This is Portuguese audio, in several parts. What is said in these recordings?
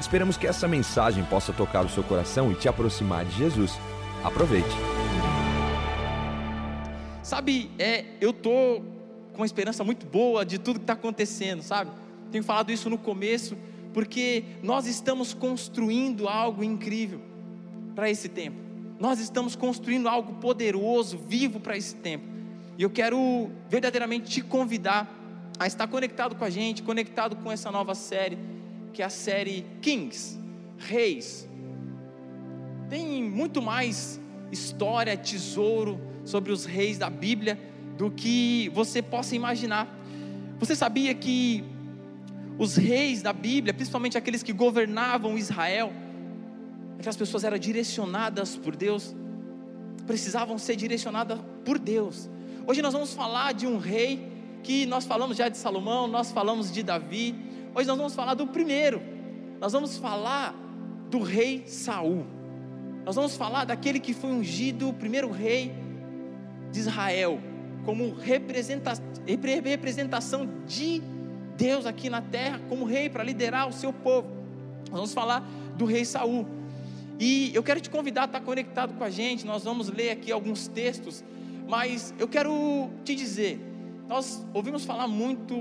Esperamos que essa mensagem possa tocar o seu coração e te aproximar de Jesus. Aproveite. Sabe, é, eu tô com uma esperança muito boa de tudo que está acontecendo, sabe? Tenho falado isso no começo, porque nós estamos construindo algo incrível para esse tempo. Nós estamos construindo algo poderoso, vivo para esse tempo. E eu quero verdadeiramente te convidar a estar conectado com a gente, conectado com essa nova série que é a série Kings, Reis. Tem muito mais história, tesouro sobre os reis da Bíblia do que você possa imaginar. Você sabia que os reis da Bíblia, principalmente aqueles que governavam Israel, aquelas pessoas eram direcionadas por Deus, precisavam ser direcionadas por Deus. Hoje nós vamos falar de um rei que nós falamos já de Salomão, nós falamos de Davi, Hoje nós vamos falar do primeiro. Nós vamos falar do rei Saul. Nós vamos falar daquele que foi ungido, o primeiro rei de Israel, como representação de Deus aqui na terra, como rei para liderar o seu povo. Nós vamos falar do rei Saul. E eu quero te convidar a estar conectado com a gente. Nós vamos ler aqui alguns textos, mas eu quero te dizer, nós ouvimos falar muito,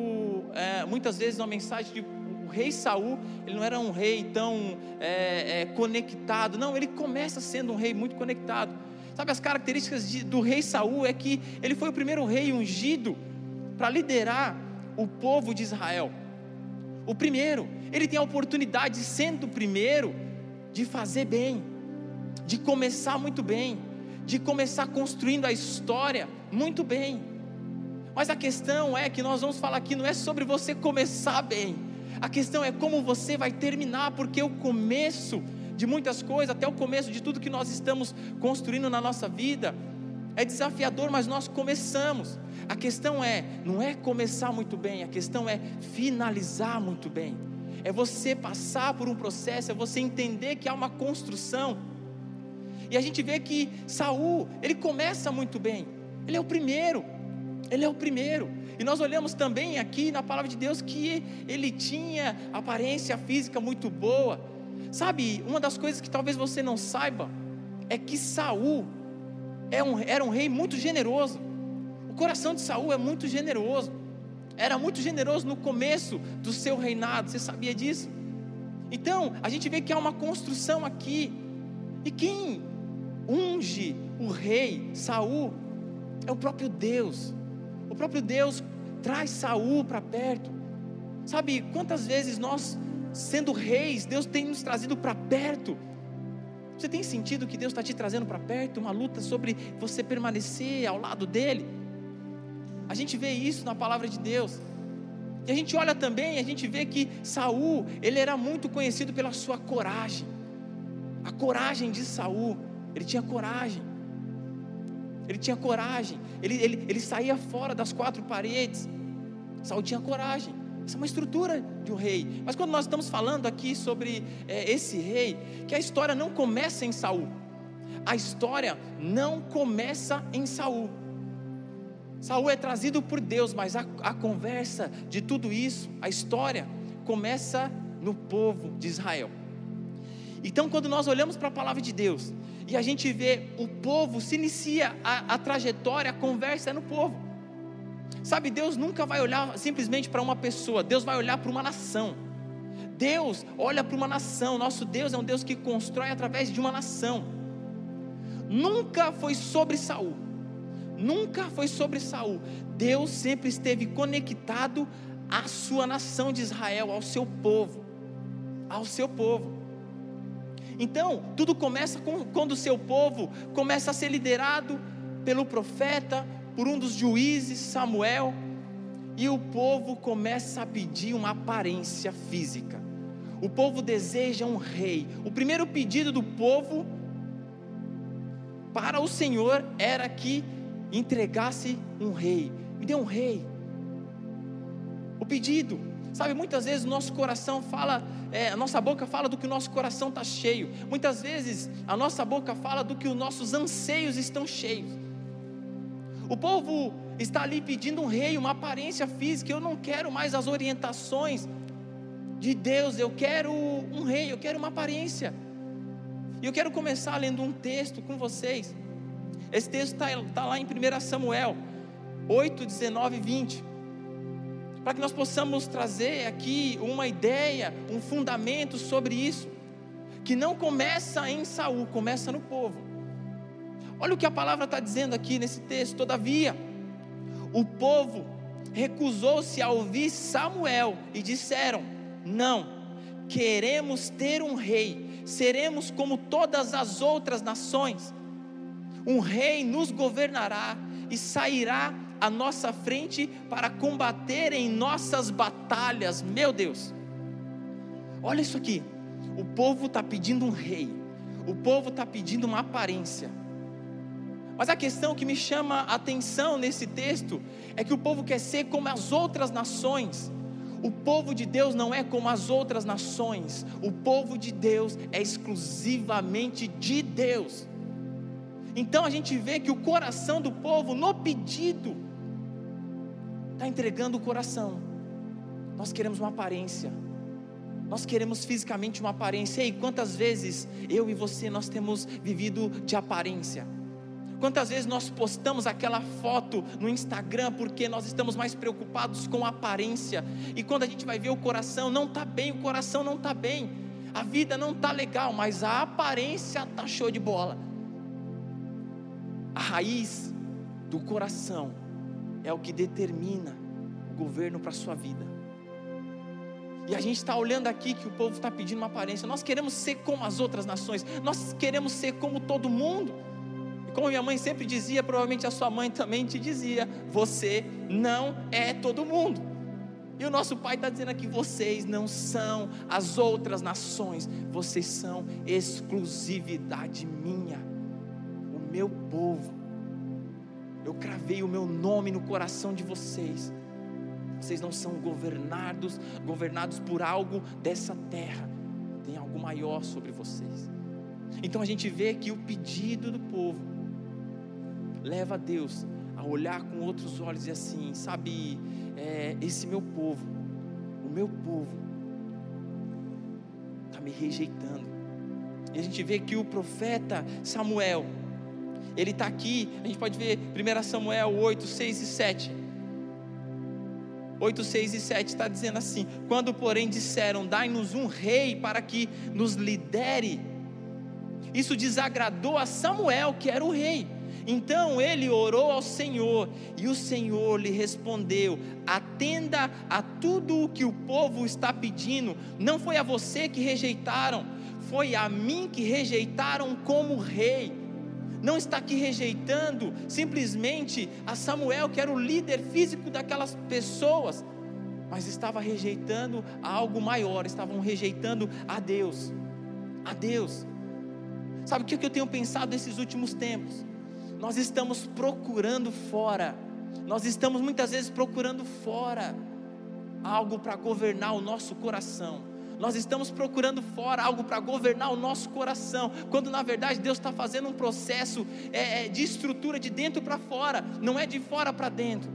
é, muitas vezes, uma mensagem de o rei Saul, ele não era um rei tão é, é, conectado, não, ele começa sendo um rei muito conectado. Sabe as características de, do rei Saul é que ele foi o primeiro rei ungido para liderar o povo de Israel. O primeiro, ele tem a oportunidade, sendo o primeiro, de fazer bem, de começar muito bem, de começar construindo a história muito bem. Mas a questão é que nós vamos falar aqui não é sobre você começar bem. A questão é como você vai terminar, porque o começo de muitas coisas, até o começo de tudo que nós estamos construindo na nossa vida, é desafiador, mas nós começamos. A questão é, não é começar muito bem, a questão é finalizar muito bem. É você passar por um processo, é você entender que há uma construção. E a gente vê que Saul, ele começa muito bem. Ele é o primeiro. Ele é o primeiro. E nós olhamos também aqui na palavra de Deus que ele tinha aparência física muito boa. Sabe, uma das coisas que talvez você não saiba é que Saul é um, era um rei muito generoso. O coração de Saul é muito generoso. Era muito generoso no começo do seu reinado. Você sabia disso? Então, a gente vê que há uma construção aqui. E quem unge o rei Saul é o próprio Deus. Próprio Deus traz Saul para perto. Sabe quantas vezes nós, sendo reis, Deus tem nos trazido para perto? Você tem sentido que Deus está te trazendo para perto, uma luta sobre você permanecer ao lado dele? A gente vê isso na palavra de Deus. E a gente olha também, a gente vê que Saul, ele era muito conhecido pela sua coragem. A coragem de Saul, ele tinha coragem ele tinha coragem, ele, ele, ele saía fora das quatro paredes. Saul tinha coragem. Isso é uma estrutura de um rei. Mas quando nós estamos falando aqui sobre é, esse rei, que a história não começa em Saul. A história não começa em Saul. Saul é trazido por Deus, mas a, a conversa de tudo isso, a história, começa no povo de Israel. Então, quando nós olhamos para a palavra de Deus e a gente vê o povo, se inicia a, a trajetória, a conversa é no povo. Sabe, Deus nunca vai olhar simplesmente para uma pessoa, Deus vai olhar para uma nação. Deus olha para uma nação, nosso Deus é um Deus que constrói através de uma nação. Nunca foi sobre Saul. Nunca foi sobre Saul. Deus sempre esteve conectado à sua nação de Israel, ao seu povo. Ao seu povo. Então, tudo começa com, quando o seu povo começa a ser liderado pelo profeta, por um dos juízes, Samuel, e o povo começa a pedir uma aparência física. O povo deseja um rei. O primeiro pedido do povo para o Senhor era que entregasse um rei. Me dê um rei. O pedido, sabe, muitas vezes o nosso coração fala, é, a nossa boca fala do que o nosso coração está cheio. Muitas vezes a nossa boca fala do que os nossos anseios estão cheios. O povo está ali pedindo um rei, uma aparência física. Eu não quero mais as orientações de Deus, eu quero um rei, eu quero uma aparência. E eu quero começar lendo um texto com vocês. Esse texto está tá lá em 1 Samuel 8, 19 e 20. Para que nós possamos trazer aqui uma ideia, um fundamento sobre isso. Que não começa em Saul, começa no povo. Olha o que a palavra está dizendo aqui nesse texto. Todavia, o povo recusou-se a ouvir Samuel e disseram: Não, queremos ter um rei, seremos como todas as outras nações. Um rei nos governará e sairá à nossa frente para combater em nossas batalhas. Meu Deus, olha isso aqui. O povo está pedindo um rei, o povo está pedindo uma aparência. Mas a questão que me chama a atenção nesse texto é que o povo quer ser como as outras nações. O povo de Deus não é como as outras nações. O povo de Deus é exclusivamente de Deus. Então a gente vê que o coração do povo, no pedido, está entregando o coração. Nós queremos uma aparência. Nós queremos fisicamente uma aparência. E quantas vezes eu e você nós temos vivido de aparência? Quantas vezes nós postamos aquela foto no Instagram porque nós estamos mais preocupados com a aparência e quando a gente vai ver o coração não está bem, o coração não está bem, a vida não está legal, mas a aparência está show de bola. A raiz do coração é o que determina o governo para a sua vida. E a gente está olhando aqui que o povo está pedindo uma aparência. Nós queremos ser como as outras nações, nós queremos ser como todo mundo. E como minha mãe sempre dizia, provavelmente a sua mãe também te dizia: você não é todo mundo. E o nosso pai está dizendo aqui: vocês não são as outras nações, vocês são exclusividade minha, o meu povo. Eu cravei o meu nome no coração de vocês. Vocês não são governados, governados por algo dessa terra. Tem algo maior sobre vocês. Então a gente vê que o pedido do povo leva Deus a olhar com outros olhos e assim, sabe, é, esse meu povo, o meu povo, está me rejeitando. E a gente vê que o profeta Samuel, ele está aqui, a gente pode ver 1 Samuel 8, 6 e 7. 8, 6 e 7 está dizendo assim: Quando, porém, disseram, dai-nos um rei para que nos lidere, isso desagradou a Samuel, que era o rei. Então ele orou ao Senhor e o Senhor lhe respondeu: Atenda a tudo o que o povo está pedindo. Não foi a você que rejeitaram, foi a mim que rejeitaram como rei. Não está aqui rejeitando simplesmente a Samuel, que era o líder físico daquelas pessoas, mas estava rejeitando algo maior, estavam rejeitando a Deus. A Deus. Sabe o que eu tenho pensado nesses últimos tempos? nós estamos procurando fora, nós estamos muitas vezes procurando fora algo para governar o nosso coração. Nós estamos procurando fora algo para governar o nosso coração, quando na verdade Deus está fazendo um processo é, é de estrutura de dentro para fora, não é de fora para dentro.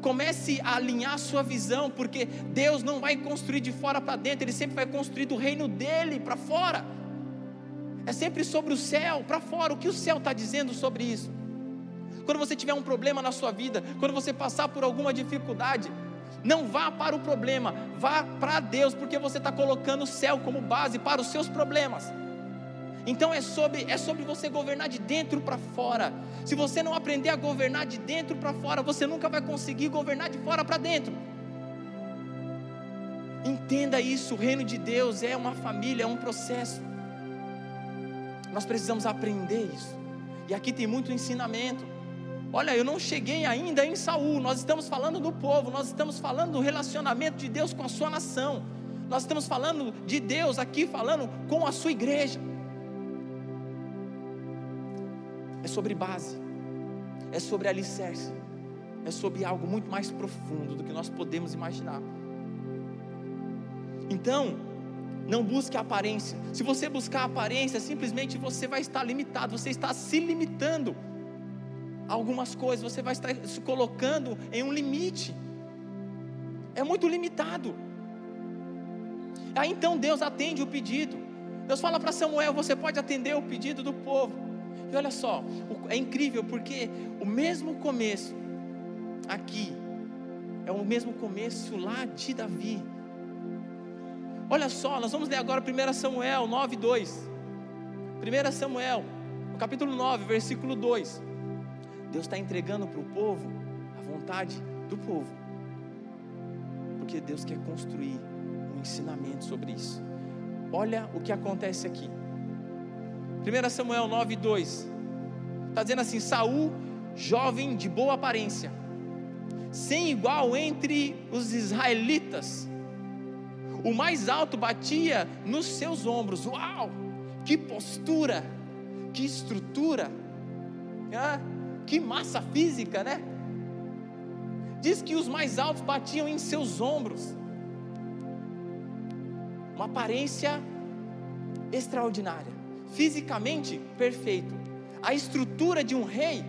Comece a alinhar a sua visão, porque Deus não vai construir de fora para dentro, Ele sempre vai construir do reino dele para fora é sempre sobre o céu, para fora, o que o céu está dizendo sobre isso. Quando você tiver um problema na sua vida, quando você passar por alguma dificuldade, não vá para o problema, vá para Deus, porque você está colocando o céu como base para os seus problemas. Então é sobre, é sobre você governar de dentro para fora. Se você não aprender a governar de dentro para fora, você nunca vai conseguir governar de fora para dentro. Entenda isso: o reino de Deus é uma família, é um processo. Nós precisamos aprender isso. E aqui tem muito ensinamento. Olha, eu não cheguei ainda em Saul. Nós estamos falando do povo, nós estamos falando do relacionamento de Deus com a sua nação. Nós estamos falando de Deus aqui falando com a sua igreja. é sobre base, é sobre alicerce, é sobre algo muito mais profundo do que nós podemos imaginar. Então, não busque a aparência. Se você buscar a aparência, simplesmente você vai estar limitado, você está se limitando algumas coisas, você vai estar se colocando em um limite. É muito limitado. Aí então Deus atende o pedido. Deus fala para Samuel: você pode atender o pedido do povo. E olha só, é incrível porque o mesmo começo aqui é o mesmo começo lá de Davi. Olha só, nós vamos ler agora 1 Samuel 9, 2. 1 Samuel, capítulo 9, versículo 2. Deus está entregando para o povo a vontade do povo, porque Deus quer construir um ensinamento sobre isso. Olha o que acontece aqui. 1 Samuel 9, 2. Está dizendo assim: Saul, jovem de boa aparência, sem igual entre os israelitas, o mais alto batia nos seus ombros. Uau! Que postura! Que estrutura! Ah, que massa física, né? Diz que os mais altos batiam em seus ombros. Uma aparência extraordinária, fisicamente perfeito. A estrutura de um rei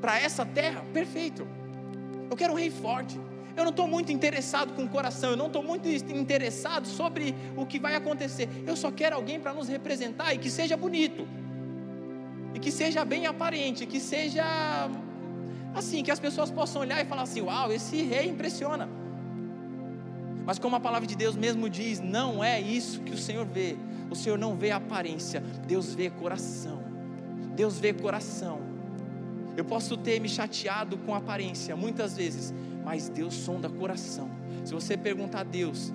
para essa terra, perfeito. Eu quero um rei forte. Eu não estou muito interessado com o coração, eu não estou muito interessado sobre o que vai acontecer. Eu só quero alguém para nos representar e que seja bonito, e que seja bem aparente, que seja assim, que as pessoas possam olhar e falar assim: Uau, esse rei impressiona. Mas como a palavra de Deus mesmo diz, não é isso que o Senhor vê. O Senhor não vê aparência, Deus vê coração. Deus vê coração. Eu posso ter me chateado com aparência muitas vezes, mas Deus sonda coração. Se você perguntar a Deus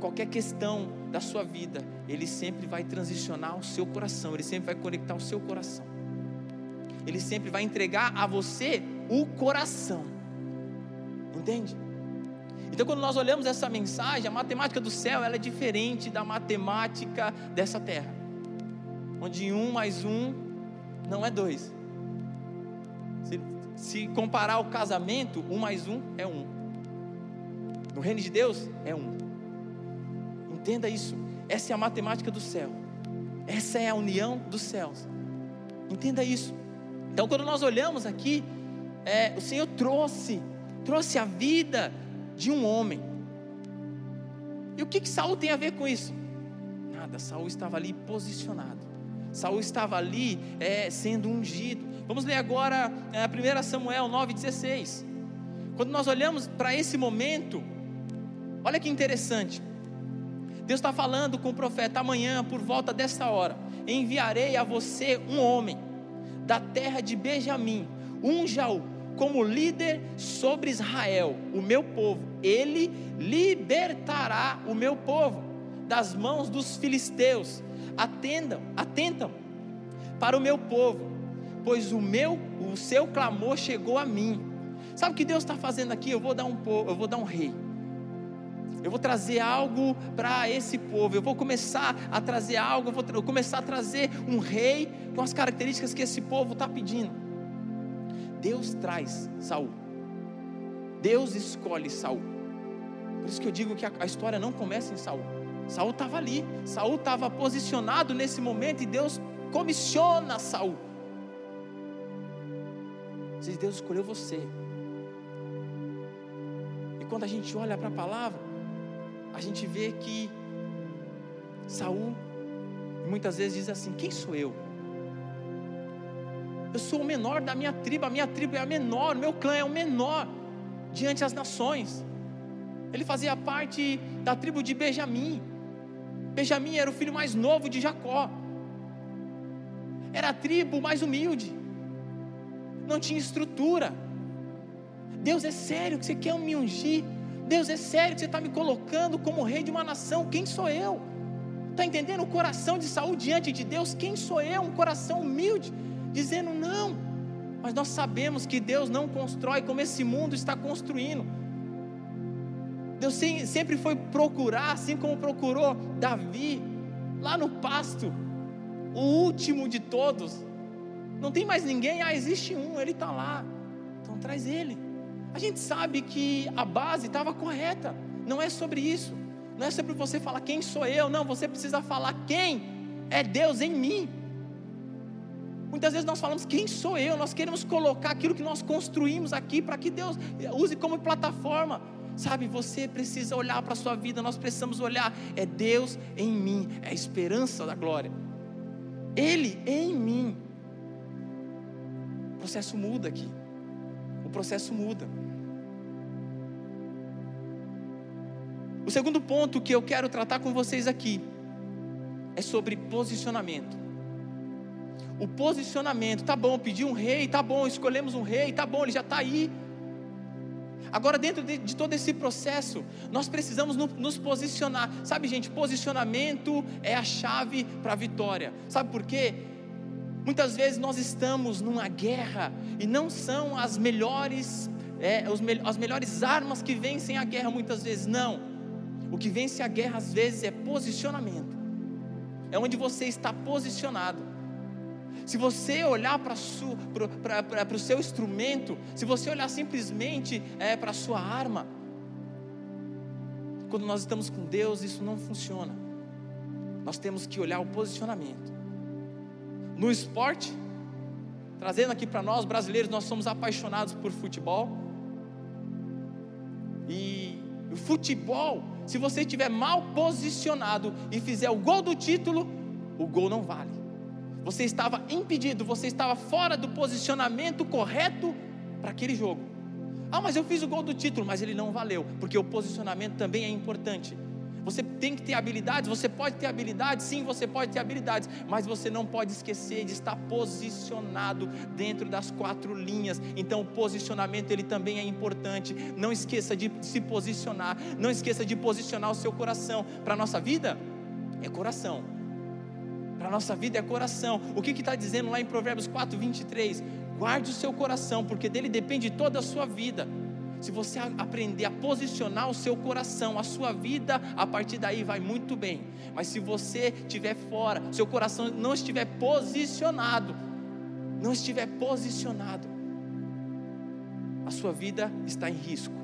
qualquer questão da sua vida, Ele sempre vai transicionar o seu coração, Ele sempre vai conectar o seu coração. Ele sempre vai entregar a você o coração. Entende? Então, quando nós olhamos essa mensagem, a matemática do céu ela é diferente da matemática dessa terra, onde um mais um não é dois. Se comparar o casamento, um mais um é um. No reino de Deus é um. Entenda isso. Essa é a matemática do céu. Essa é a união dos céus. Entenda isso. Então, quando nós olhamos aqui, é, o Senhor trouxe, trouxe a vida de um homem. E o que, que Saul tem a ver com isso? Nada. Saul estava ali posicionado. Saul estava ali é, sendo ungido. Vamos ler agora é, 1 Samuel 9,16. Quando nós olhamos para esse momento, olha que interessante. Deus está falando com o profeta: amanhã, por volta desta hora, enviarei a você um homem da terra de Benjamim, um Jaú, como líder sobre Israel, o meu povo. Ele libertará o meu povo das mãos dos filisteus. Atendam, atentam para o meu povo pois o meu, o seu clamor chegou a mim. Sabe o que Deus está fazendo aqui? Eu vou dar um eu vou dar um rei. Eu vou trazer algo para esse povo. Eu vou começar a trazer algo. Eu vou começar a trazer um rei com as características que esse povo está pedindo. Deus traz Saul. Deus escolhe Saul. Por isso que eu digo que a, a história não começa em Saul. Saul estava ali. Saul estava posicionado nesse momento e Deus comissiona Saul. Deus escolheu você. E quando a gente olha para a palavra, a gente vê que Saul muitas vezes diz assim: Quem sou eu? Eu sou o menor da minha tribo, a minha tribo é a menor, meu clã é o menor diante das nações. Ele fazia parte da tribo de Benjamim. Benjamim era o filho mais novo de Jacó. Era a tribo mais humilde não tinha estrutura. Deus é sério que você quer me ungir? Deus é sério que você está me colocando como rei de uma nação? Quem sou eu? Está entendendo o coração de Saul diante de Deus? Quem sou eu? Um coração humilde, dizendo não. Mas nós sabemos que Deus não constrói como esse mundo está construindo. Deus sempre foi procurar, assim como procurou Davi, lá no pasto, o último de todos. Não tem mais ninguém, ah, existe um, ele está lá. Então traz ele. A gente sabe que a base estava correta. Não é sobre isso. Não é sobre você falar quem sou eu, não, você precisa falar quem é Deus em mim. Muitas vezes nós falamos quem sou eu, nós queremos colocar aquilo que nós construímos aqui para que Deus use como plataforma. Sabe, você precisa olhar para a sua vida, nós precisamos olhar, é Deus em mim, é a esperança da glória. Ele em mim. O processo muda aqui. O processo muda. O segundo ponto que eu quero tratar com vocês aqui é sobre posicionamento. O posicionamento, tá bom, pedir um rei, tá bom, escolhemos um rei, tá bom, ele já está aí. Agora, dentro de, de, todo esse processo, nós precisamos no, nos posicionar. Sabe, gente, posicionamento é a chave para a vitória. Sabe por quê? Muitas vezes nós estamos numa guerra e não são as melhores, é, as melhores armas que vencem a guerra, muitas vezes, não. O que vence a guerra às vezes é posicionamento, é onde você está posicionado. Se você olhar para o seu instrumento, se você olhar simplesmente é, para a sua arma, quando nós estamos com Deus, isso não funciona. Nós temos que olhar o posicionamento. No esporte, trazendo aqui para nós brasileiros, nós somos apaixonados por futebol. E o futebol, se você estiver mal posicionado e fizer o gol do título, o gol não vale. Você estava impedido, você estava fora do posicionamento correto para aquele jogo. Ah, mas eu fiz o gol do título, mas ele não valeu, porque o posicionamento também é importante. Você tem que ter habilidades, você pode ter habilidades, sim, você pode ter habilidades, mas você não pode esquecer de estar posicionado dentro das quatro linhas. Então, o posicionamento ele também é importante. Não esqueça de se posicionar, não esqueça de posicionar o seu coração. Para a nossa vida, é coração. Para a nossa vida é coração. O que está dizendo lá em Provérbios 4, 23? Guarde o seu coração, porque dele depende toda a sua vida. Se você aprender a posicionar o seu coração, a sua vida, a partir daí vai muito bem. Mas se você estiver fora, seu coração não estiver posicionado, não estiver posicionado, a sua vida está em risco.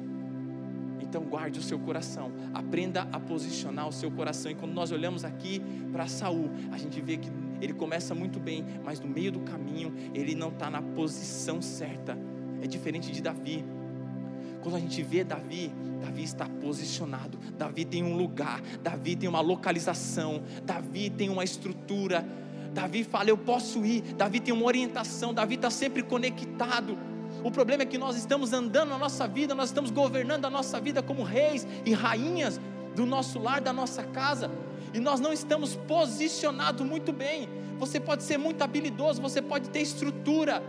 Então guarde o seu coração, aprenda a posicionar o seu coração. E quando nós olhamos aqui para Saul, a gente vê que ele começa muito bem, mas no meio do caminho ele não está na posição certa. É diferente de Davi. Quando a gente vê Davi, Davi está posicionado, Davi tem um lugar, Davi tem uma localização, Davi tem uma estrutura. Davi fala: Eu posso ir. Davi tem uma orientação, Davi está sempre conectado. O problema é que nós estamos andando na nossa vida, nós estamos governando a nossa vida como reis e rainhas do nosso lar, da nossa casa, e nós não estamos posicionados muito bem. Você pode ser muito habilidoso, você pode ter estrutura,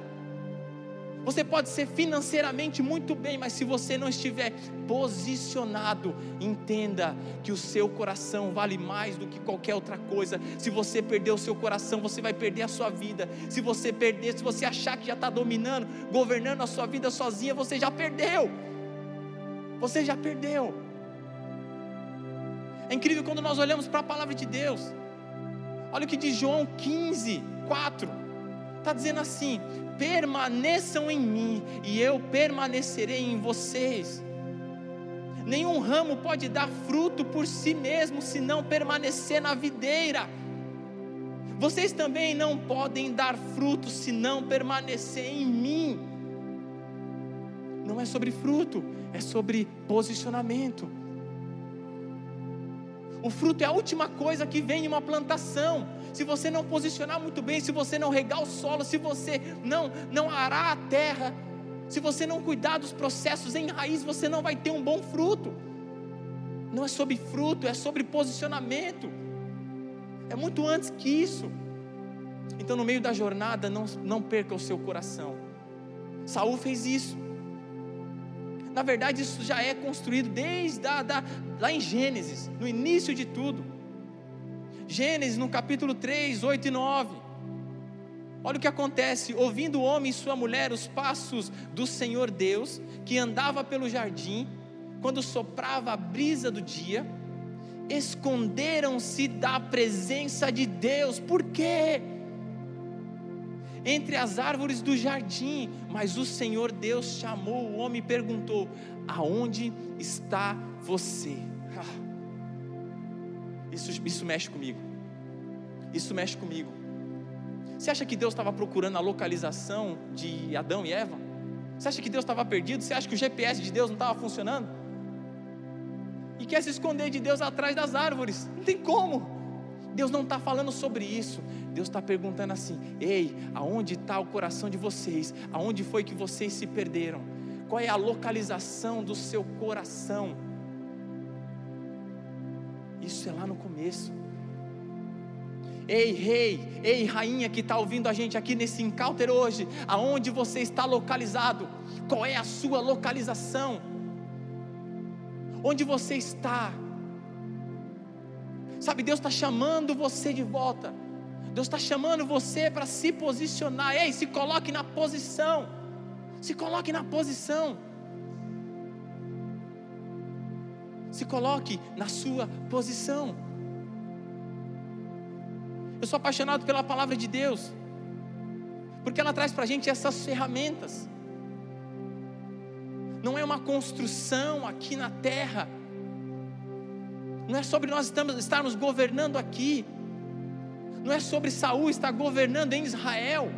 você pode ser financeiramente muito bem, mas se você não estiver posicionado, entenda que o seu coração vale mais do que qualquer outra coisa. Se você perder o seu coração, você vai perder a sua vida. Se você perder, se você achar que já está dominando, governando a sua vida sozinha, você já perdeu. Você já perdeu. É incrível quando nós olhamos para a palavra de Deus. Olha o que diz João 15, 4. Está dizendo assim: permaneçam em mim e eu permanecerei em vocês. Nenhum ramo pode dar fruto por si mesmo se não permanecer na videira. Vocês também não podem dar fruto se não permanecer em mim. Não é sobre fruto, é sobre posicionamento. O fruto é a última coisa que vem em uma plantação. Se você não posicionar muito bem, se você não regar o solo, se você não não arar a terra, se você não cuidar dos processos em raiz, você não vai ter um bom fruto. Não é sobre fruto, é sobre posicionamento. É muito antes que isso. Então, no meio da jornada, não, não perca o seu coração. Saul fez isso. Na verdade, isso já é construído desde a, da, lá em Gênesis, no início de tudo. Gênesis, no capítulo 3, 8 e 9. Olha o que acontece: ouvindo o homem e sua mulher os passos do Senhor Deus, que andava pelo jardim, quando soprava a brisa do dia, esconderam-se da presença de Deus. Por quê? Entre as árvores do jardim, mas o Senhor Deus chamou o homem e perguntou: Aonde está você? Ah, isso, isso mexe comigo. Isso mexe comigo. Você acha que Deus estava procurando a localização de Adão e Eva? Você acha que Deus estava perdido? Você acha que o GPS de Deus não estava funcionando? E quer se esconder de Deus atrás das árvores? Não tem como. Deus não está falando sobre isso. Deus está perguntando assim: Ei, aonde está o coração de vocês? Aonde foi que vocês se perderam? Qual é a localização do seu coração? Isso é lá no começo. Ei, rei, ei, rainha que está ouvindo a gente aqui nesse encountер hoje, aonde você está localizado? Qual é a sua localização? Onde você está? Sabe, Deus está chamando você de volta. Deus está chamando você para se posicionar. Ei, se coloque na posição. Se coloque na posição. Se coloque na sua posição. Eu sou apaixonado pela palavra de Deus, porque ela traz para a gente essas ferramentas. Não é uma construção aqui na terra, não é sobre nós estarmos governando aqui, não é sobre Saul estar governando em Israel,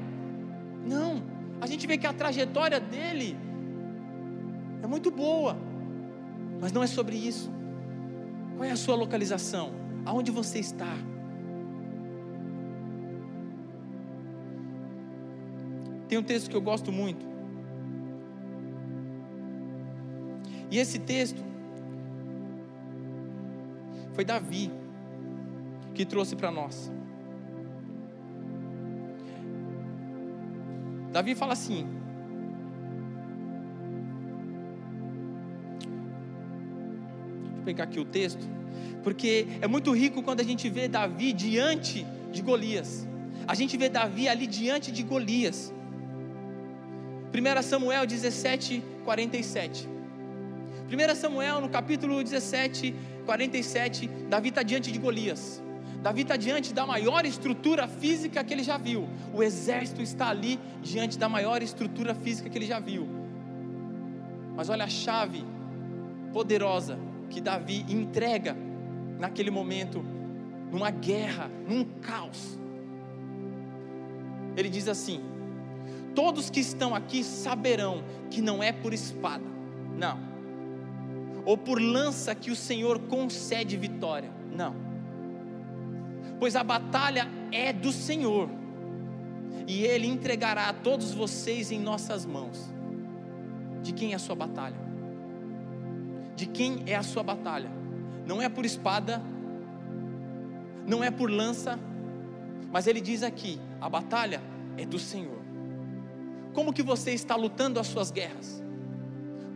não, a gente vê que a trajetória dele é muito boa, mas não é sobre isso. Qual é a sua localização? Aonde você está? Tem um texto que eu gosto muito. E esse texto foi Davi que trouxe para nós. Davi fala assim: Deixa eu pegar aqui o texto, porque é muito rico quando a gente vê Davi diante de Golias. A gente vê Davi ali diante de Golias. 1 Samuel 17, 47. 1 Samuel, no capítulo 17, 47, Davi está diante de Golias. Davi está diante da maior estrutura física que ele já viu. O exército está ali diante da maior estrutura física que ele já viu. Mas olha a chave poderosa que Davi entrega naquele momento, numa guerra, num caos. Ele diz assim: Todos que estão aqui saberão que não é por espada, não, ou por lança que o Senhor concede vitória, não, pois a batalha é do Senhor, e Ele entregará a todos vocês em nossas mãos. De quem é a sua batalha? De quem é a sua batalha? Não é por espada, não é por lança, mas ele diz aqui: a batalha é do Senhor. Como que você está lutando as suas guerras?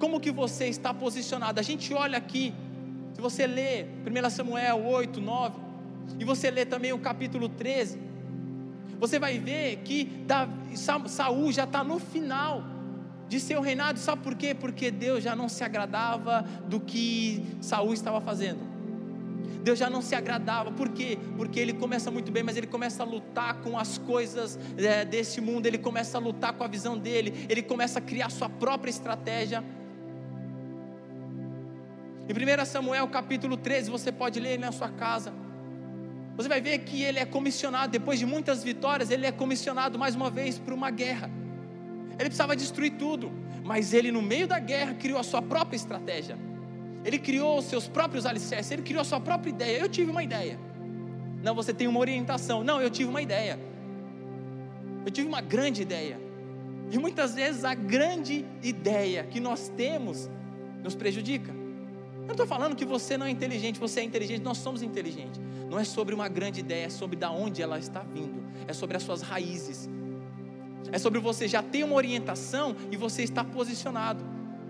Como que você está posicionado? A gente olha aqui, se você lê 1 Samuel 8, 9, e você lê também o capítulo 13, você vai ver que Saul já está no final de seu reinado, sabe por quê? Porque Deus já não se agradava do que Saul estava fazendo. Deus já não se agradava, por quê? Porque ele começa muito bem, mas ele começa a lutar com as coisas é, desse mundo, ele começa a lutar com a visão dele, ele começa a criar sua própria estratégia. Em 1 Samuel capítulo 13, você pode ler na sua casa. Você vai ver que ele é comissionado, depois de muitas vitórias, ele é comissionado mais uma vez para uma guerra. Ele precisava destruir tudo, mas ele, no meio da guerra, criou a sua própria estratégia. Ele criou os seus próprios alicerces, ele criou a sua própria ideia. Eu tive uma ideia. Não, você tem uma orientação. Não, eu tive uma ideia. Eu tive uma grande ideia. E muitas vezes a grande ideia que nós temos nos prejudica. Eu não estou falando que você não é inteligente, você é inteligente, nós somos inteligentes. Não é sobre uma grande ideia, é sobre da onde ela está vindo, é sobre as suas raízes. É sobre você já ter uma orientação e você está posicionado.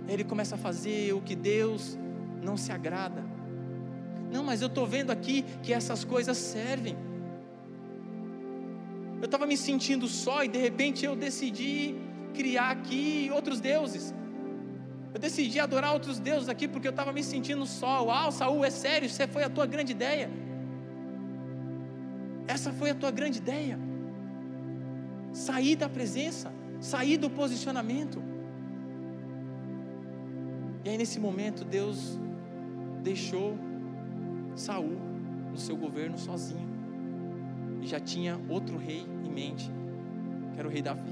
Ele começa a fazer o que Deus não se agrada. Não, mas eu estou vendo aqui que essas coisas servem. Eu estava me sentindo só e de repente eu decidi criar aqui outros deuses. Eu decidi adorar outros deuses aqui porque eu estava me sentindo só. Uau, Saul, é sério, isso foi a tua grande ideia. Essa foi a tua grande ideia. Sair da presença, sair do posicionamento. E aí nesse momento Deus deixou Saul no seu governo sozinho. E já tinha outro rei em mente, que era o rei Davi.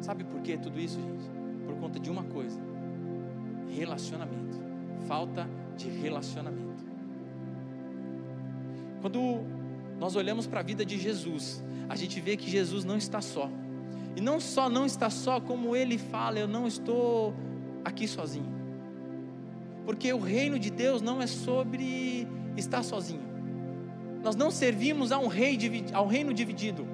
Sabe por que tudo isso, gente? Por conta de uma coisa: relacionamento. Falta de relacionamento. Quando nós olhamos para a vida de Jesus, a gente vê que Jesus não está só. E não só não está só, como ele fala, eu não estou aqui sozinho. Porque o reino de Deus não é sobre estar sozinho. Nós não servimos a um, rei, a um reino dividido.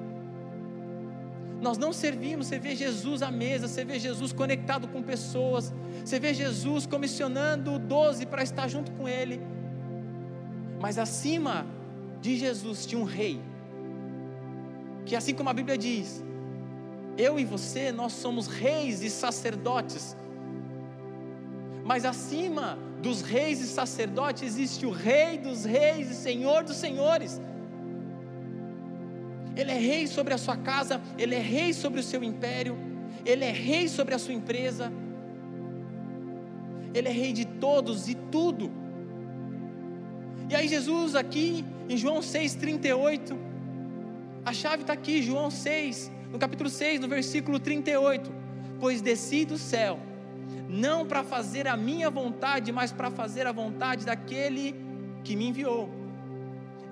Nós não servimos, você vê Jesus à mesa, você vê Jesus conectado com pessoas, você vê Jesus comissionando doze para estar junto com Ele. Mas acima de Jesus tinha um rei, que assim como a Bíblia diz, eu e você, nós somos reis e sacerdotes, mas acima dos reis e sacerdotes existe o Rei dos reis e Senhor dos senhores. Ele é rei sobre a sua casa, ele é rei sobre o seu império, ele é rei sobre a sua empresa, ele é rei de todos e tudo. E aí, Jesus, aqui em João 6,38, a chave está aqui, João 6, no capítulo 6, no versículo 38. Pois desci do céu, não para fazer a minha vontade, mas para fazer a vontade daquele que me enviou.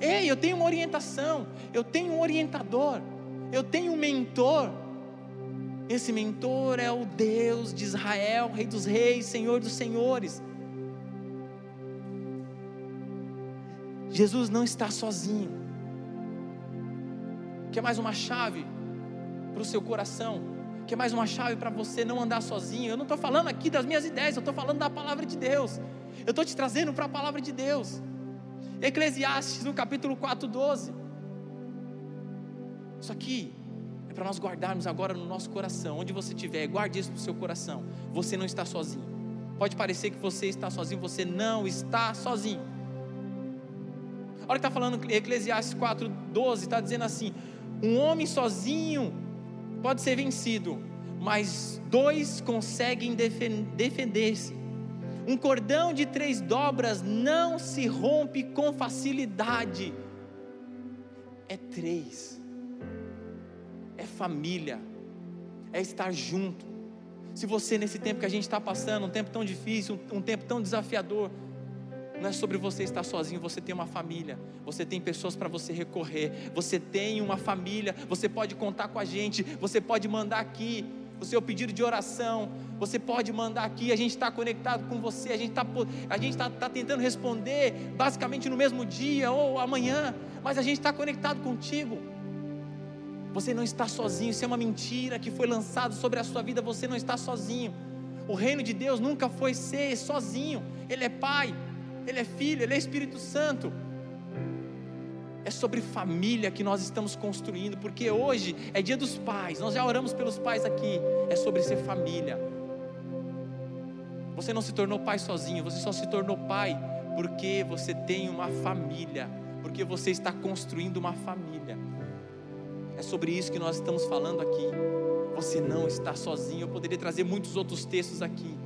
Ei, eu tenho uma orientação, eu tenho um orientador, eu tenho um mentor. Esse mentor é o Deus de Israel, Rei dos Reis, Senhor dos Senhores. Jesus não está sozinho. Quer mais uma chave para o seu coração? Quer mais uma chave para você não andar sozinho? Eu não estou falando aqui das minhas ideias, eu estou falando da palavra de Deus. Eu estou te trazendo para a palavra de Deus. Eclesiastes, no capítulo 4, 12. Isso aqui é para nós guardarmos agora no nosso coração. Onde você estiver, guarde isso no seu coração. Você não está sozinho. Pode parecer que você está sozinho, você não está sozinho. Olha que está falando Eclesiastes 4,12, está dizendo assim: um homem sozinho pode ser vencido, mas dois conseguem defender-se. Um cordão de três dobras não se rompe com facilidade. É três, é família, é estar junto. Se você, nesse tempo que a gente está passando, um tempo tão difícil, um tempo tão desafiador, não é sobre você estar sozinho, você tem uma família, você tem pessoas para você recorrer, você tem uma família, você pode contar com a gente, você pode mandar aqui o seu pedido de oração, você pode mandar aqui, a gente está conectado com você, a gente está tá, tá tentando responder basicamente no mesmo dia ou amanhã, mas a gente está conectado contigo. Você não está sozinho, isso é uma mentira que foi lançado sobre a sua vida, você não está sozinho. O reino de Deus nunca foi ser sozinho, Ele é Pai, ele é Filho, Ele é Espírito Santo. É sobre família que nós estamos construindo, porque hoje é dia dos pais, nós já oramos pelos pais aqui, é sobre ser família. Você não se tornou pai sozinho, você só se tornou pai porque você tem uma família, porque você está construindo uma família. É sobre isso que nós estamos falando aqui. Você não está sozinho. Eu poderia trazer muitos outros textos aqui.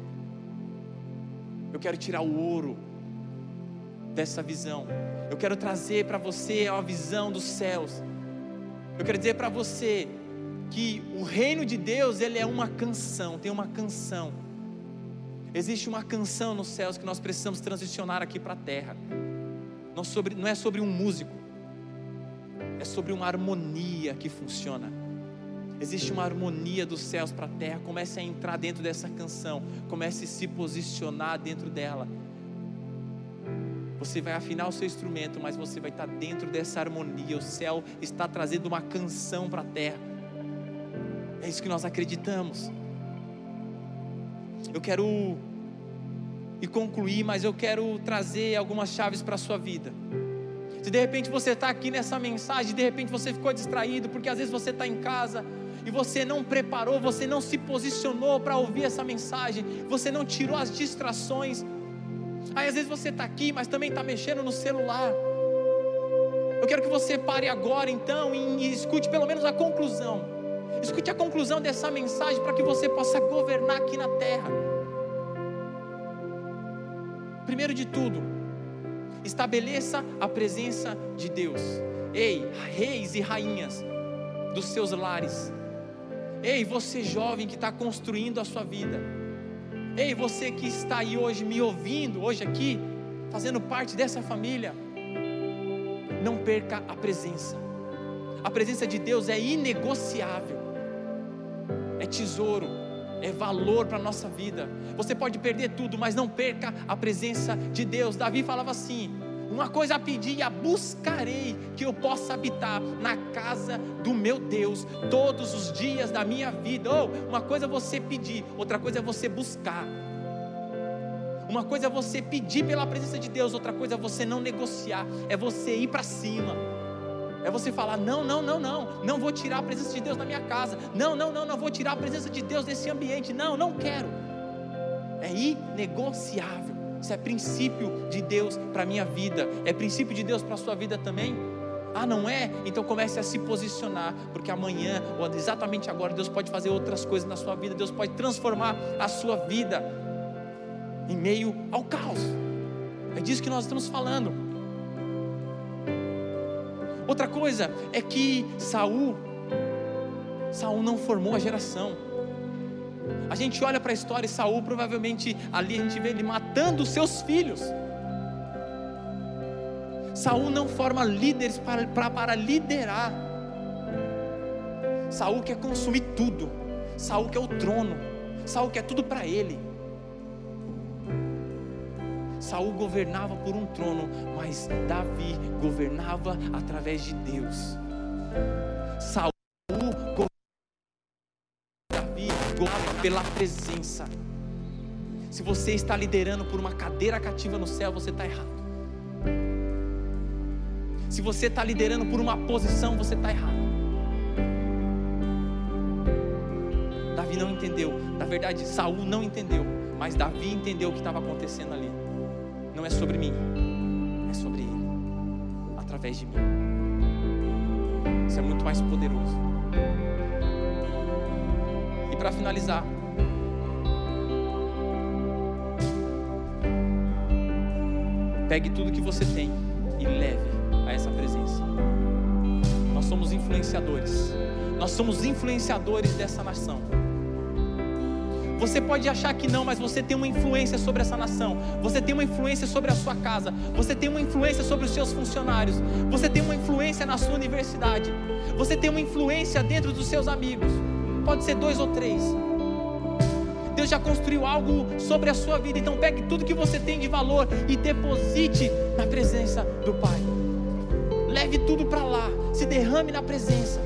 Eu quero tirar o ouro dessa visão. Eu quero trazer para você a visão dos céus. Eu quero dizer para você que o reino de Deus, ele é uma canção, tem uma canção. Existe uma canção nos céus que nós precisamos transicionar aqui para a terra. Não, sobre, não é sobre um músico, é sobre uma harmonia que funciona. Existe uma harmonia dos céus para a terra. Comece a entrar dentro dessa canção, comece a se posicionar dentro dela. Você vai afinar o seu instrumento, mas você vai estar dentro dessa harmonia. O céu está trazendo uma canção para a terra. É isso que nós acreditamos. Eu quero e concluir, mas eu quero trazer algumas chaves para a sua vida. Se de repente você está aqui nessa mensagem, de repente você ficou distraído, porque às vezes você está em casa e você não preparou, você não se posicionou para ouvir essa mensagem, você não tirou as distrações. Aí às vezes você está aqui, mas também está mexendo no celular. Eu quero que você pare agora então e escute pelo menos a conclusão. Escute a conclusão dessa mensagem para que você possa governar aqui na terra. Primeiro de tudo, estabeleça a presença de Deus. Ei, reis e rainhas dos seus lares. Ei, você jovem que está construindo a sua vida. Ei, você que está aí hoje me ouvindo, hoje aqui, fazendo parte dessa família. Não perca a presença. A presença de Deus é inegociável. É tesouro, é valor para a nossa vida. Você pode perder tudo, mas não perca a presença de Deus. Davi falava assim: uma coisa a pedir e a buscarei, que eu possa habitar na casa do meu Deus todos os dias da minha vida. Ou oh, uma coisa é você pedir, outra coisa é você buscar. Uma coisa é você pedir pela presença de Deus, outra coisa é você não negociar, é você ir para cima. É você falar: não, não, não, não, não vou tirar a presença de Deus na minha casa. Não, não, não, não vou tirar a presença de Deus desse ambiente. Não, não quero. É inegociável. Isso é princípio de Deus para a minha vida. É princípio de Deus para a sua vida também. Ah, não é? Então comece a se posicionar, porque amanhã, ou exatamente agora, Deus pode fazer outras coisas na sua vida, Deus pode transformar a sua vida em meio ao caos. É disso que nós estamos falando. Outra coisa é que Saul, Saul não formou a geração. A gente olha para a história e Saul provavelmente ali a gente vê ele matando os seus filhos. Saul não forma líderes para, para, para liderar. Saul quer consumir tudo. Saul quer o trono. Saul quer tudo para ele. Saul governava por um trono, mas Davi governava através de Deus. Saul presença. Se você está liderando por uma cadeira cativa no céu, você está errado. Se você está liderando por uma posição, você está errado. Davi não entendeu. Na verdade, Saul não entendeu. Mas Davi entendeu o que estava acontecendo ali não é sobre mim, é sobre Ele, através de mim. Isso é muito mais poderoso. E para finalizar, pegue tudo que você tem e leve a essa presença. Nós somos influenciadores. Nós somos influenciadores dessa nação. Você pode achar que não, mas você tem uma influência sobre essa nação. Você tem uma influência sobre a sua casa. Você tem uma influência sobre os seus funcionários. Você tem uma influência na sua universidade. Você tem uma influência dentro dos seus amigos. Pode ser dois ou três. Deus já construiu algo sobre a sua vida. Então pegue tudo que você tem de valor e deposite na presença do Pai. Leve tudo para lá. Se derrame na presença.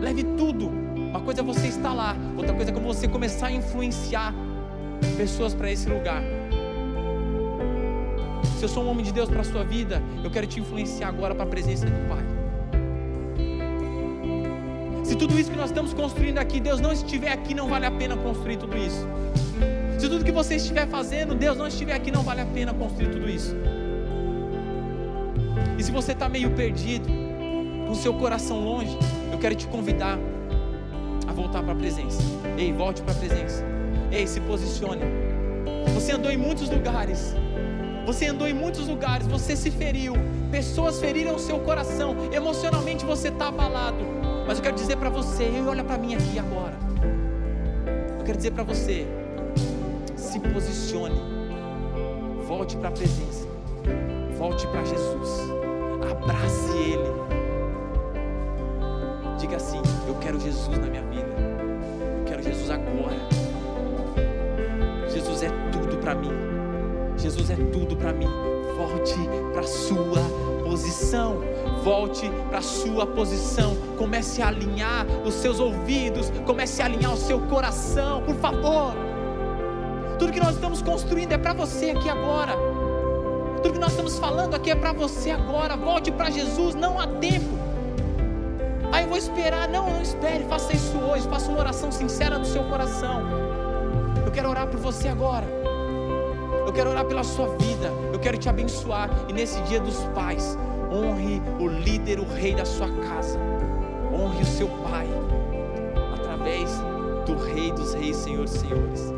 Leve tudo uma coisa é você estar lá, outra coisa é como você começar a influenciar pessoas para esse lugar. Se eu sou um homem de Deus para a sua vida, eu quero te influenciar agora para a presença do Pai. Se tudo isso que nós estamos construindo aqui, Deus não estiver aqui, não vale a pena construir tudo isso. Se tudo que você estiver fazendo, Deus não estiver aqui, não vale a pena construir tudo isso. E se você está meio perdido, com seu coração longe, eu quero te convidar voltar para a presença. Ei, volte para a presença. Ei, se posicione. Você andou em muitos lugares. Você andou em muitos lugares, você se feriu, pessoas feriram o seu coração, emocionalmente você está abalado. Mas eu quero dizer para você, e olha para mim aqui agora. Eu quero dizer para você, se posicione, volte para a presença, volte para Jesus, abrace Ele. Diga assim: Eu quero Jesus na minha vida. Eu quero Jesus agora. Jesus é tudo para mim. Jesus é tudo para mim. Volte para sua posição. Volte para a sua posição. Comece a alinhar os seus ouvidos. Comece a alinhar o seu coração, por favor. Tudo que nós estamos construindo é para você aqui agora. Tudo que nós estamos falando aqui é para você agora. Volte para Jesus, não há tempo. Ah, eu vou esperar. Não, não espere. Faça isso hoje. Faça uma oração sincera no seu coração. Eu quero orar por você agora. Eu quero orar pela sua vida. Quero te abençoar. E nesse dia dos pais, honre o líder, o rei da sua casa. Honre o seu pai através do Rei dos Reis, Senhor Senhores.